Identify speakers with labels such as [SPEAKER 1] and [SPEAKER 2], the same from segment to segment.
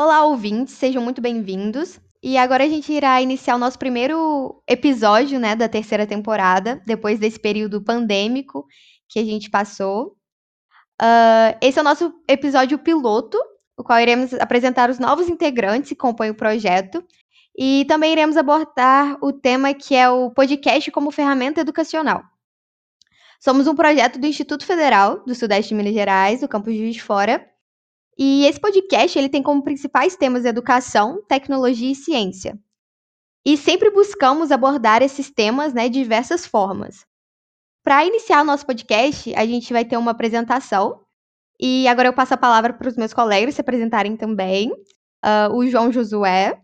[SPEAKER 1] Olá, ouvintes, sejam muito bem-vindos. E agora a gente irá iniciar o nosso primeiro episódio, né, da terceira temporada, depois desse período pandêmico que a gente passou. Uh, esse é o nosso episódio piloto, o qual iremos apresentar os novos integrantes que compõem o projeto. E também iremos abordar o tema que é o podcast como ferramenta educacional. Somos um projeto do Instituto Federal do Sudeste de Minas Gerais, do campus Juiz de Fora. E esse podcast ele tem como principais temas educação, tecnologia e ciência. E sempre buscamos abordar esses temas né, de diversas formas. Para iniciar o nosso podcast, a gente vai ter uma apresentação. E agora eu passo a palavra para os meus colegas se apresentarem também. Uh, o João Josué.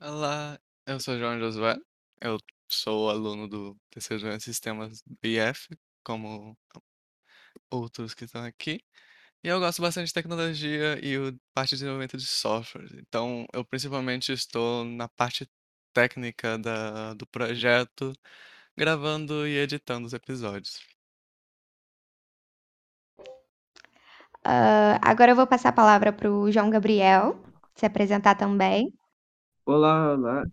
[SPEAKER 2] Olá, eu sou o João Josué. Eu sou aluno do de sistemas IF, como outros que estão aqui. E eu gosto bastante de tecnologia e o parte de desenvolvimento de software. Então, eu principalmente estou na parte técnica da, do projeto, gravando e editando os episódios.
[SPEAKER 1] Uh, agora eu vou passar a palavra para o João Gabriel se apresentar também.
[SPEAKER 3] Olá, olá.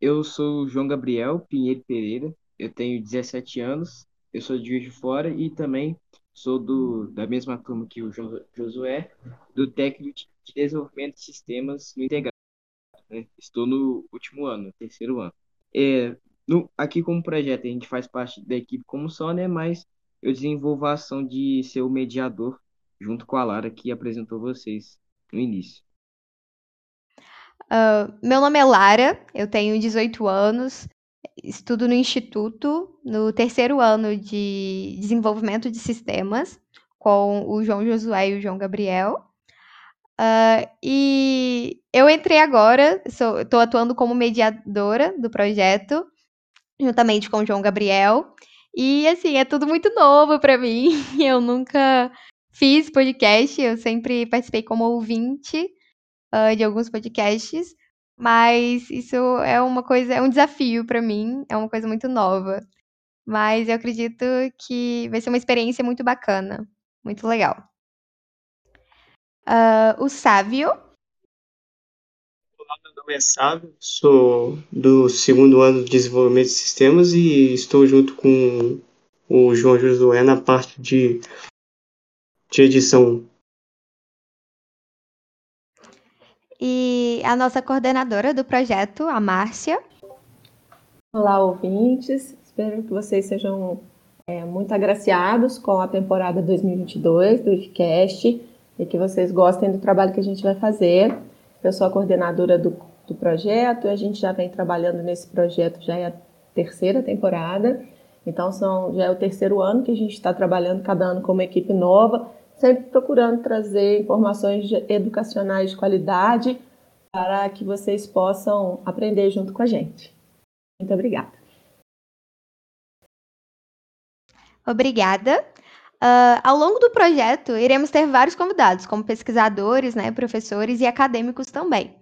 [SPEAKER 3] Eu sou o João Gabriel Pinheiro Pereira, eu tenho 17 anos, eu sou de Juiz de Fora e também sou do, da mesma turma que o Josué, do técnico de desenvolvimento de sistemas no integrado. Né? Estou no último ano, terceiro ano. É, no, aqui como projeto a gente faz parte da equipe como só, né? Mas eu desenvolvo a ação de ser o mediador junto com a Lara que apresentou vocês no início.
[SPEAKER 1] Uh, meu nome é Lara, eu tenho 18 anos, estudo no Instituto, no terceiro ano de desenvolvimento de sistemas, com o João Josué e o João Gabriel. Uh, e eu entrei agora, estou atuando como mediadora do projeto, juntamente com o João Gabriel. E assim, é tudo muito novo para mim. Eu nunca fiz podcast, eu sempre participei como ouvinte uh, de alguns podcasts, mas isso é uma coisa, é um desafio para mim, é uma coisa muito nova. Mas eu acredito que vai ser uma experiência muito bacana, muito legal. Uh, o Sávio.
[SPEAKER 4] Olá, meu nome é Sávio, sou do segundo ano de desenvolvimento de sistemas e estou junto com o João Josué na parte de, de edição
[SPEAKER 1] e a nossa coordenadora do projeto, a Márcia.
[SPEAKER 5] Olá, ouvintes. Espero que vocês sejam é, muito agraciados com a temporada 2022 do IFCast e que vocês gostem do trabalho que a gente vai fazer. Eu sou a coordenadora do, do projeto e a gente já vem trabalhando nesse projeto já é a terceira temporada. Então, são, já é o terceiro ano que a gente está trabalhando cada ano com uma equipe nova sempre procurando trazer informações educacionais de qualidade para que vocês possam aprender junto com a gente. Muito obrigada.
[SPEAKER 1] Obrigada. Uh, ao longo do projeto, iremos ter vários convidados, como pesquisadores, né, professores e acadêmicos também.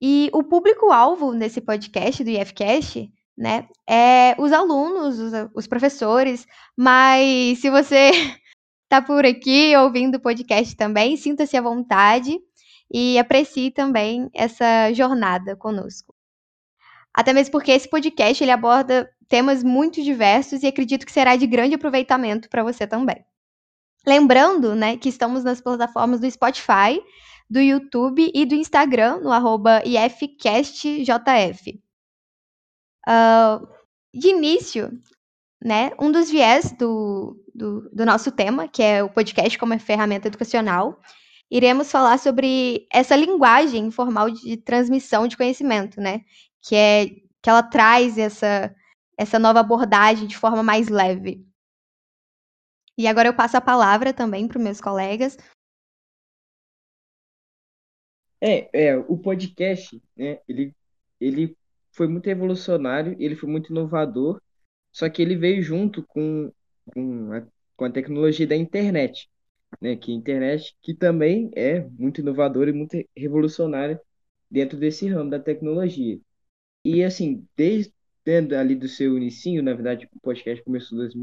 [SPEAKER 1] E o público-alvo nesse podcast do IFCast né, é os alunos, os, os professores, mas se você está por aqui ouvindo o podcast também, sinta-se à vontade e aprecie também essa jornada conosco. Até mesmo porque esse podcast ele aborda temas muito diversos e acredito que será de grande aproveitamento para você também. Lembrando, né, que estamos nas plataformas do Spotify, do YouTube e do Instagram, no arroba ifcastjf. Uh, de início, né, um dos viés do, do, do nosso tema, que é o podcast como ferramenta educacional, iremos falar sobre essa linguagem informal de transmissão de conhecimento, né? Que é que ela traz essa essa nova abordagem de forma mais leve. E agora eu passo a palavra também para os meus colegas.
[SPEAKER 3] É, é, o podcast, né? Ele ele foi muito revolucionário, ele foi muito inovador, só que ele veio junto com com a, com a tecnologia da internet, né? Que a internet que também é muito inovadora e muito revolucionária dentro desse ramo da tecnologia. E assim, desde ali do seu inicinho, na verdade, o podcast começou dois,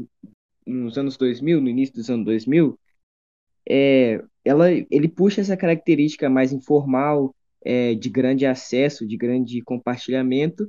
[SPEAKER 3] nos anos 2000, no início dos anos 2000, é, ela, ele puxa essa característica mais informal, é, de grande acesso, de grande compartilhamento,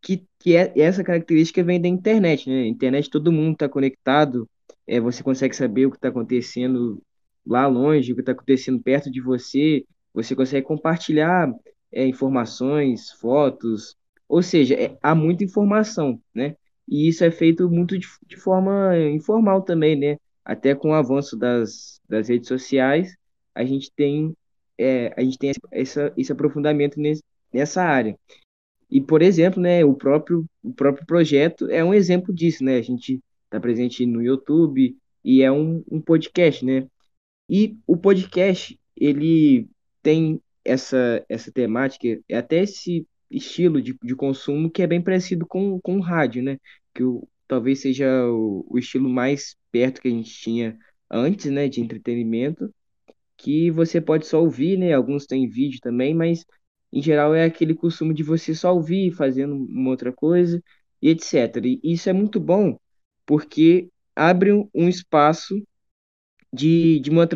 [SPEAKER 3] que, que é, essa característica vem da internet, né? internet todo mundo está conectado, é, você consegue saber o que está acontecendo lá longe, o que está acontecendo perto de você, você consegue compartilhar é, informações, fotos, ou seja, é, há muita informação, né? E isso é feito muito de, de forma informal também, né? Até com o avanço das, das redes sociais, a gente tem, é, a gente tem essa, esse aprofundamento nesse, nessa área. E, por exemplo, né, o próprio, o próprio projeto é um exemplo disso, né? A gente está presente no YouTube e é um, um podcast, né? E o podcast, ele tem essa, essa temática, é até esse estilo de, de consumo que é bem parecido com, com o rádio, né? Que o, talvez seja o, o estilo mais perto que a gente tinha antes, né? De entretenimento, que você pode só ouvir, né? Alguns têm vídeo também, mas em geral é aquele costume de você só ouvir fazendo uma outra coisa e etc. E isso é muito bom porque abre um espaço de, de, uma,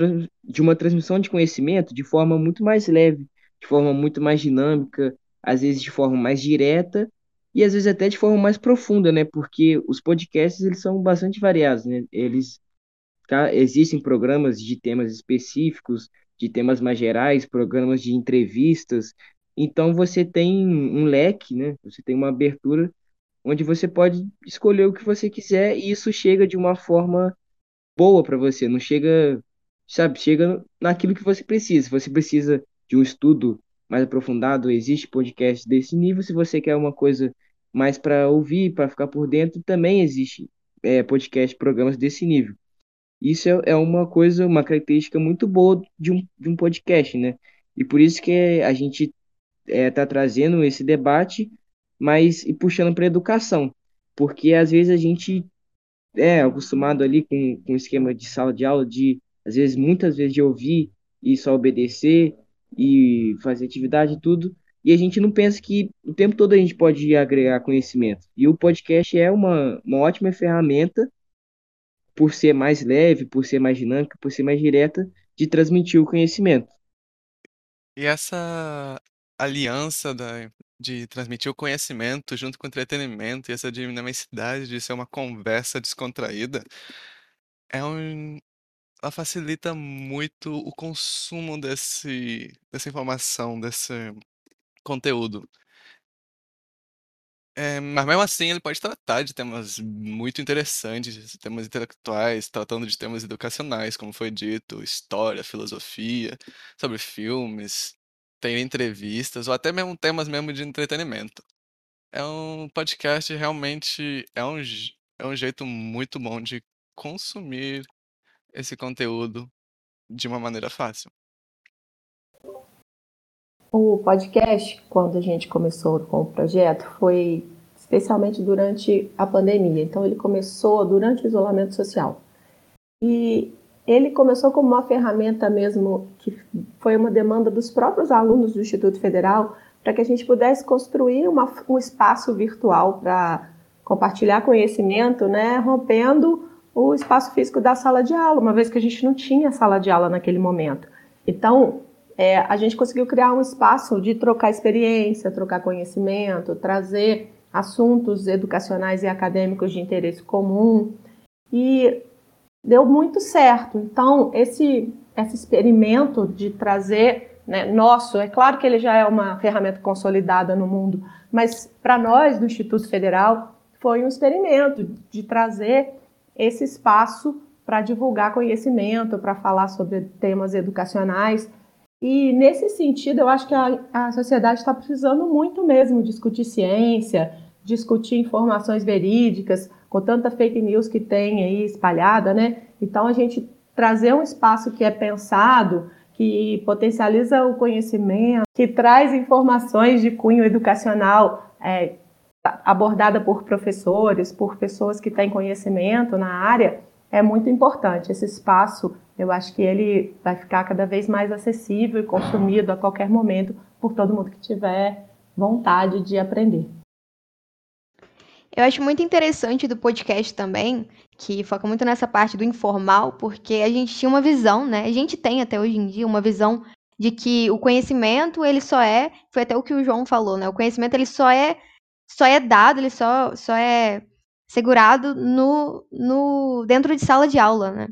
[SPEAKER 3] de uma transmissão de conhecimento de forma muito mais leve, de forma muito mais dinâmica, às vezes de forma mais direta e às vezes até de forma mais profunda, né? Porque os podcasts eles são bastante variados, né? Eles tá? existem programas de temas específicos, de temas mais gerais, programas de entrevistas. Então você tem um leque, né? Você tem uma abertura onde você pode escolher o que você quiser e isso chega de uma forma boa para você, não chega, sabe, chega naquilo que você precisa. Se você precisa de um estudo mais aprofundado, existe podcast desse nível. Se você quer uma coisa mais para ouvir, para ficar por dentro, também existe é, podcast, programas desse nível. Isso é, é uma coisa, uma característica muito boa de um, de um podcast, né? E por isso que a gente está é, tá trazendo esse debate, mas e puxando para educação, porque às vezes a gente é acostumado ali com, com o esquema de sala de aula, de às vezes, muitas vezes, de ouvir e só obedecer e fazer atividade e tudo, e a gente não pensa que o tempo todo a gente pode agregar conhecimento. E o podcast é uma, uma ótima ferramenta, por ser mais leve, por ser mais dinâmica, por ser mais direta, de transmitir o conhecimento.
[SPEAKER 2] E essa aliança da, de transmitir o conhecimento junto com o entretenimento e essa dinamicidade de ser uma conversa descontraída, é um, ela facilita muito o consumo desse, dessa informação, desse conteúdo. É, mas mesmo assim ele pode tratar de temas muito interessantes, temas intelectuais, tratando de temas educacionais, como foi dito, história, filosofia, sobre filmes, tem entrevistas, ou até mesmo temas mesmo de entretenimento. É um podcast realmente é um, é um jeito muito bom de consumir esse conteúdo de uma maneira fácil.
[SPEAKER 5] O podcast, quando a gente começou com o projeto, foi especialmente durante a pandemia. Então, ele começou durante o isolamento social. E ele começou como uma ferramenta mesmo que foi uma demanda dos próprios alunos do Instituto Federal para que a gente pudesse construir uma, um espaço virtual para compartilhar conhecimento, né, rompendo o espaço físico da sala de aula, uma vez que a gente não tinha sala de aula naquele momento. Então, é, a gente conseguiu criar um espaço de trocar experiência, trocar conhecimento, trazer assuntos educacionais e acadêmicos de interesse comum e deu muito certo. Então, esse, esse experimento de trazer né, nosso, é claro que ele já é uma ferramenta consolidada no mundo, mas para nós do Instituto Federal foi um experimento de trazer esse espaço para divulgar conhecimento, para falar sobre temas educacionais e nesse sentido, eu acho que a, a sociedade está precisando muito mesmo discutir ciência, discutir informações verídicas, com tanta fake news que tem aí espalhada, né? Então, a gente trazer um espaço que é pensado, que potencializa o conhecimento, que traz informações de cunho educacional é, abordada por professores, por pessoas que têm conhecimento na área, é muito importante. Esse espaço, eu acho que ele vai ficar cada vez mais acessível e consumido a qualquer momento por todo mundo que tiver vontade de aprender.
[SPEAKER 1] Eu acho muito interessante do podcast também, que foca muito nessa parte do informal, porque a gente tinha uma visão, né? A gente tem até hoje em dia uma visão de que o conhecimento ele só é, foi até o que o João falou, né? O conhecimento ele só é só é dado, ele só só é segurado no, no dentro de sala de aula, né?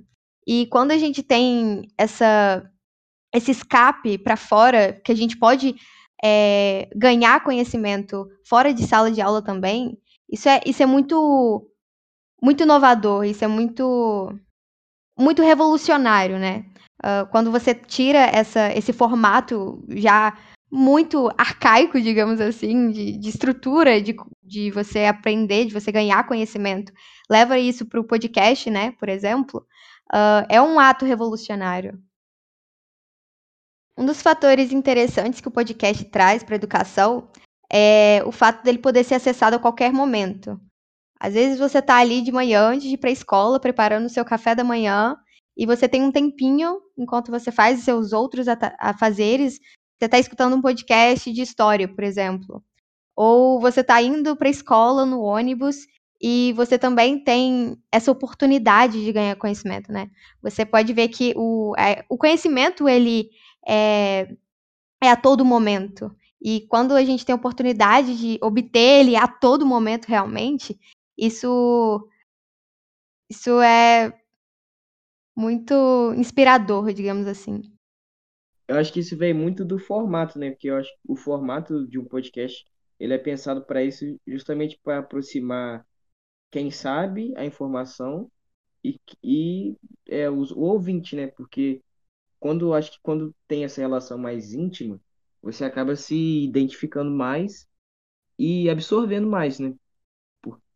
[SPEAKER 1] E quando a gente tem essa esse escape para fora, que a gente pode é, ganhar conhecimento fora de sala de aula também, isso é, isso é muito muito inovador, isso é muito muito revolucionário, né? Uh, quando você tira essa, esse formato já muito arcaico, digamos assim, de, de estrutura, de, de você aprender, de você ganhar conhecimento, leva isso para o podcast, né, por exemplo, uh, é um ato revolucionário. Um dos fatores interessantes que o podcast traz para a educação é o fato dele poder ser acessado a qualquer momento. Às vezes você está ali de manhã, antes de ir para a escola, preparando o seu café da manhã, e você tem um tempinho, enquanto você faz os seus outros afazeres, você está escutando um podcast de história, por exemplo. Ou você está indo para a escola no ônibus e você também tem essa oportunidade de ganhar conhecimento, né? Você pode ver que o, é, o conhecimento, ele é, é a todo momento. E quando a gente tem a oportunidade de obter ele a todo momento realmente, isso isso é muito inspirador, digamos assim.
[SPEAKER 3] Eu acho que isso vem muito do formato, né? Porque eu acho que o formato de um podcast, ele é pensado para isso justamente para aproximar quem sabe a informação e, e é, os, o ouvinte, né? Porque quando acho que quando tem essa relação mais íntima, você acaba se identificando mais e absorvendo mais, né?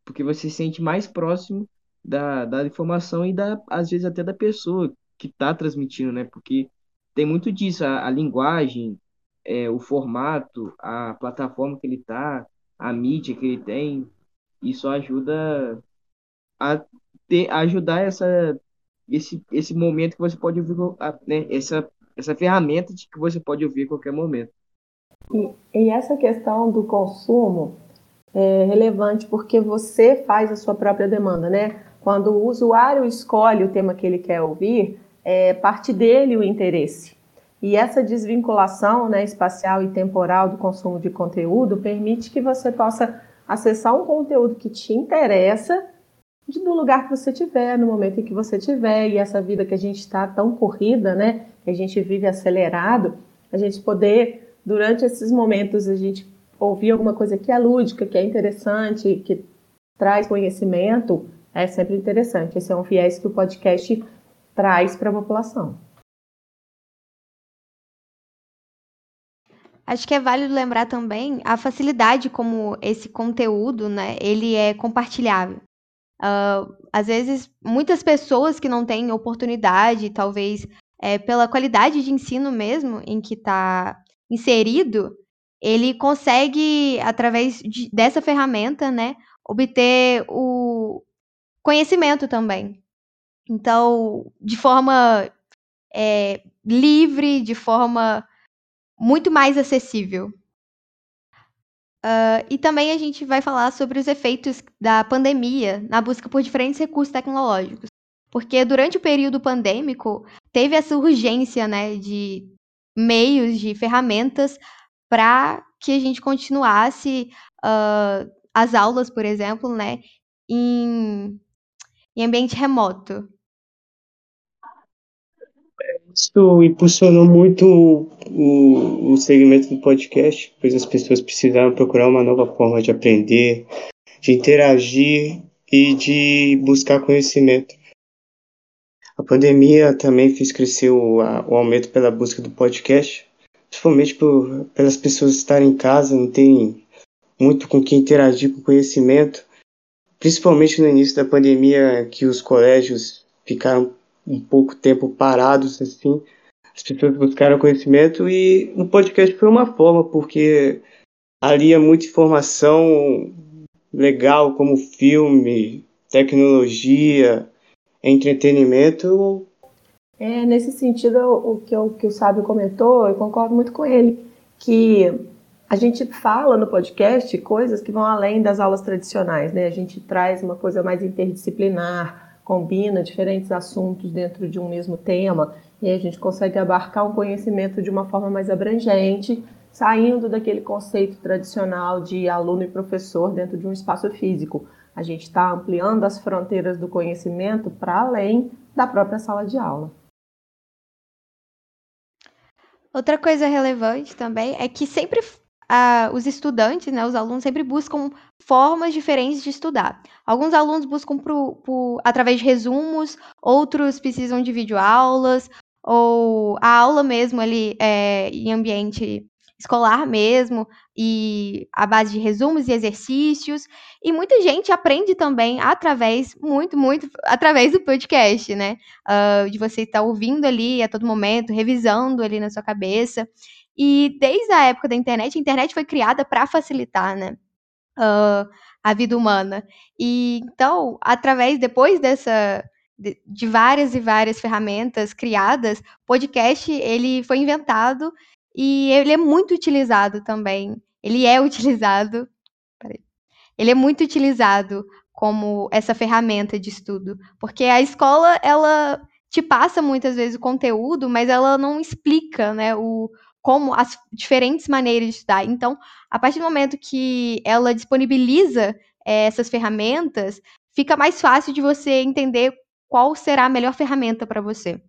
[SPEAKER 3] Porque você se sente mais próximo da, da informação e da, às vezes até da pessoa que está transmitindo, né? Porque tem muito disso, a, a linguagem, é, o formato, a plataforma que ele está, a mídia que ele tem, isso ajuda a ter, ajudar essa esse, esse momento que você pode ouvir, né, essa, essa ferramenta de que você pode ouvir a qualquer momento.
[SPEAKER 5] E, e essa questão do consumo é relevante porque você faz a sua própria demanda, né? Quando o usuário escolhe o tema que ele quer ouvir, é parte dele o interesse. E essa desvinculação né, espacial e temporal do consumo de conteúdo permite que você possa acessar um conteúdo que te interessa do lugar que você tiver, no momento em que você tiver, e essa vida que a gente está tão corrida, né? Que a gente vive acelerado, a gente poder, durante esses momentos, a gente ouvir alguma coisa que é lúdica, que é interessante, que traz conhecimento, é sempre interessante. Esse é um viés que o podcast traz para a população.
[SPEAKER 1] Acho que é válido lembrar também a facilidade como esse conteúdo, né, ele é compartilhável. Uh, às vezes, muitas pessoas que não têm oportunidade, talvez é, pela qualidade de ensino mesmo em que está inserido, ele consegue, através de, dessa ferramenta, né, obter o conhecimento também. Então, de forma é, livre, de forma muito mais acessível. Uh, e também a gente vai falar sobre os efeitos da pandemia na busca por diferentes recursos tecnológicos. Porque durante o período pandêmico, teve essa urgência né, de meios, de ferramentas para que a gente continuasse uh, as aulas, por exemplo, né, em, em ambiente remoto
[SPEAKER 4] isso impulsionou muito o, o segmento do podcast, pois as pessoas precisaram procurar uma nova forma de aprender, de interagir e de buscar conhecimento. A pandemia também fez crescer o, a, o aumento pela busca do podcast, principalmente por, pelas pessoas estarem em casa, não terem muito com quem interagir com conhecimento, principalmente no início da pandemia, que os colégios ficaram um pouco tempo parados, assim. As pessoas buscaram conhecimento e o podcast foi uma forma, porque ali é muita informação legal, como filme, tecnologia, entretenimento.
[SPEAKER 5] É, nesse sentido, o que, o que o Sábio comentou, eu concordo muito com ele, que a gente fala no podcast coisas que vão além das aulas tradicionais, né? A gente traz uma coisa mais interdisciplinar, combina diferentes assuntos dentro de um mesmo tema, e a gente consegue abarcar um conhecimento de uma forma mais abrangente, saindo daquele conceito tradicional de aluno e professor dentro de um espaço físico. A gente está ampliando as fronteiras do conhecimento para além da própria sala de aula.
[SPEAKER 1] Outra coisa relevante também é que sempre os estudantes, né, os alunos sempre buscam formas diferentes de estudar. Alguns alunos buscam pro, pro, através de resumos, outros precisam de videoaulas, ou a aula mesmo ali é, em ambiente escolar mesmo, e a base de resumos e exercícios. E muita gente aprende também através, muito, muito, através do podcast, né? Uh, de você estar ouvindo ali a todo momento, revisando ali na sua cabeça. E desde a época da internet, a internet foi criada para facilitar, né? Uh, a vida humana. E então, através, depois dessa, de, de, várias e várias ferramentas criadas, podcast ele foi inventado e ele é muito utilizado também. Ele é utilizado. Peraí, ele é muito utilizado como essa ferramenta de estudo, porque a escola ela te passa muitas vezes o conteúdo, mas ela não explica, né, o, como as diferentes maneiras de estudar. Então, a partir do momento que ela disponibiliza é, essas ferramentas, fica mais fácil de você entender qual será a melhor ferramenta para você.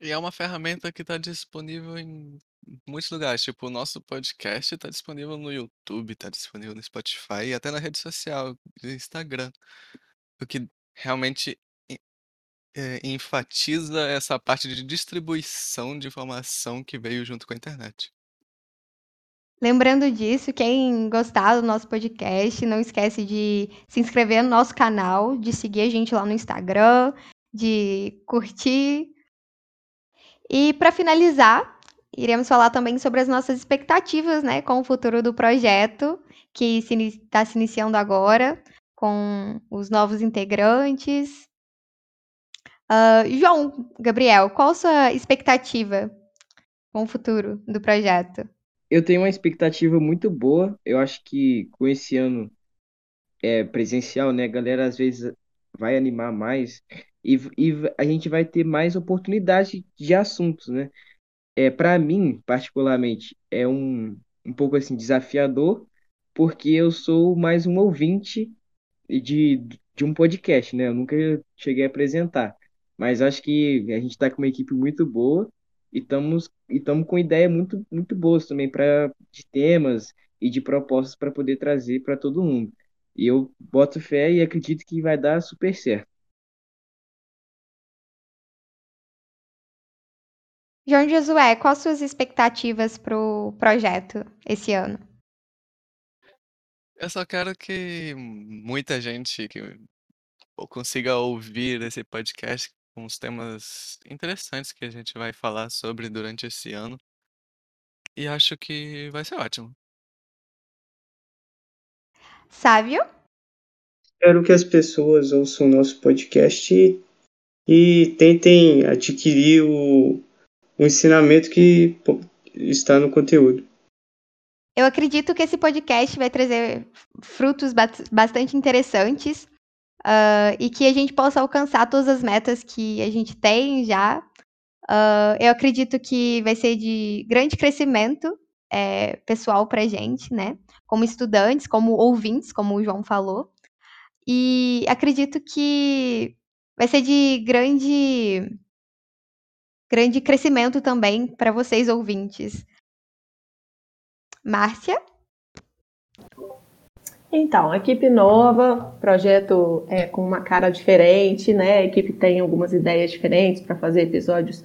[SPEAKER 2] E é uma ferramenta que está disponível em muitos lugares. Tipo, o nosso podcast está disponível no YouTube, está disponível no Spotify e até na rede social, no Instagram. O que realmente é, enfatiza essa parte de distribuição de informação que veio junto com a internet.
[SPEAKER 1] Lembrando disso, quem gostar do nosso podcast, não esquece de se inscrever no nosso canal, de seguir a gente lá no Instagram, de curtir. E para finalizar, iremos falar também sobre as nossas expectativas, né, com o futuro do projeto, que está se, se iniciando agora, com os novos integrantes, Uh, João, Gabriel, qual a sua expectativa com o futuro do projeto?
[SPEAKER 3] Eu tenho uma expectativa muito boa. Eu acho que com esse ano é, presencial, né, a galera às vezes vai animar mais e, e a gente vai ter mais oportunidade de assuntos, né? É, para mim, particularmente, é um, um pouco assim desafiador, porque eu sou mais um ouvinte de, de um podcast, né? Eu nunca cheguei a apresentar. Mas acho que a gente está com uma equipe muito boa e estamos e com ideias muito, muito boas também para de temas e de propostas para poder trazer para todo mundo. E eu boto fé e acredito que vai dar super certo.
[SPEAKER 1] João Josué, quais suas expectativas para o projeto esse ano?
[SPEAKER 2] Eu só quero que muita gente que consiga ouvir esse podcast com os temas interessantes que a gente vai falar sobre durante esse ano. E acho que vai ser ótimo.
[SPEAKER 1] Sávio?
[SPEAKER 4] Espero que as pessoas ouçam o nosso podcast e, e tentem adquirir o, o ensinamento que está no conteúdo.
[SPEAKER 1] Eu acredito que esse podcast vai trazer frutos bastante interessantes uh, e que a gente possa alcançar todas as metas que a gente tem já. Uh, eu acredito que vai ser de grande crescimento é, pessoal para gente, né? Como estudantes, como ouvintes, como o João falou. E acredito que vai ser de grande, grande crescimento também para vocês ouvintes. Márcia?
[SPEAKER 5] Então, equipe nova, projeto é, com uma cara diferente, né? A equipe tem algumas ideias diferentes para fazer episódios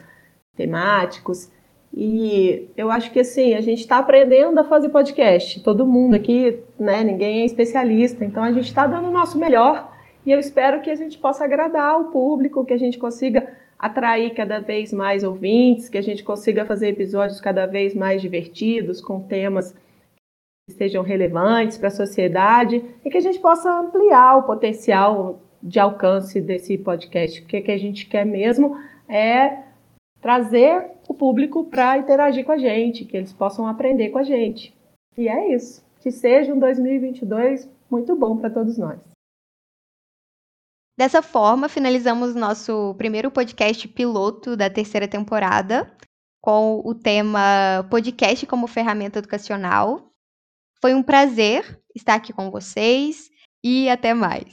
[SPEAKER 5] temáticos. E eu acho que assim, a gente está aprendendo a fazer podcast. Todo mundo aqui, né? Ninguém é especialista, então a gente está dando o nosso melhor e eu espero que a gente possa agradar o público, que a gente consiga atrair cada vez mais ouvintes, que a gente consiga fazer episódios cada vez mais divertidos, com temas sejam relevantes para a sociedade e que a gente possa ampliar o potencial de alcance desse podcast. O que, que a gente quer mesmo é trazer o público para interagir com a gente, que eles possam aprender com a gente. E é isso. Que seja um 2022 muito bom para todos nós.
[SPEAKER 1] Dessa forma, finalizamos nosso primeiro podcast piloto da terceira temporada, com o tema Podcast como Ferramenta Educacional. Foi um prazer estar aqui com vocês e até mais.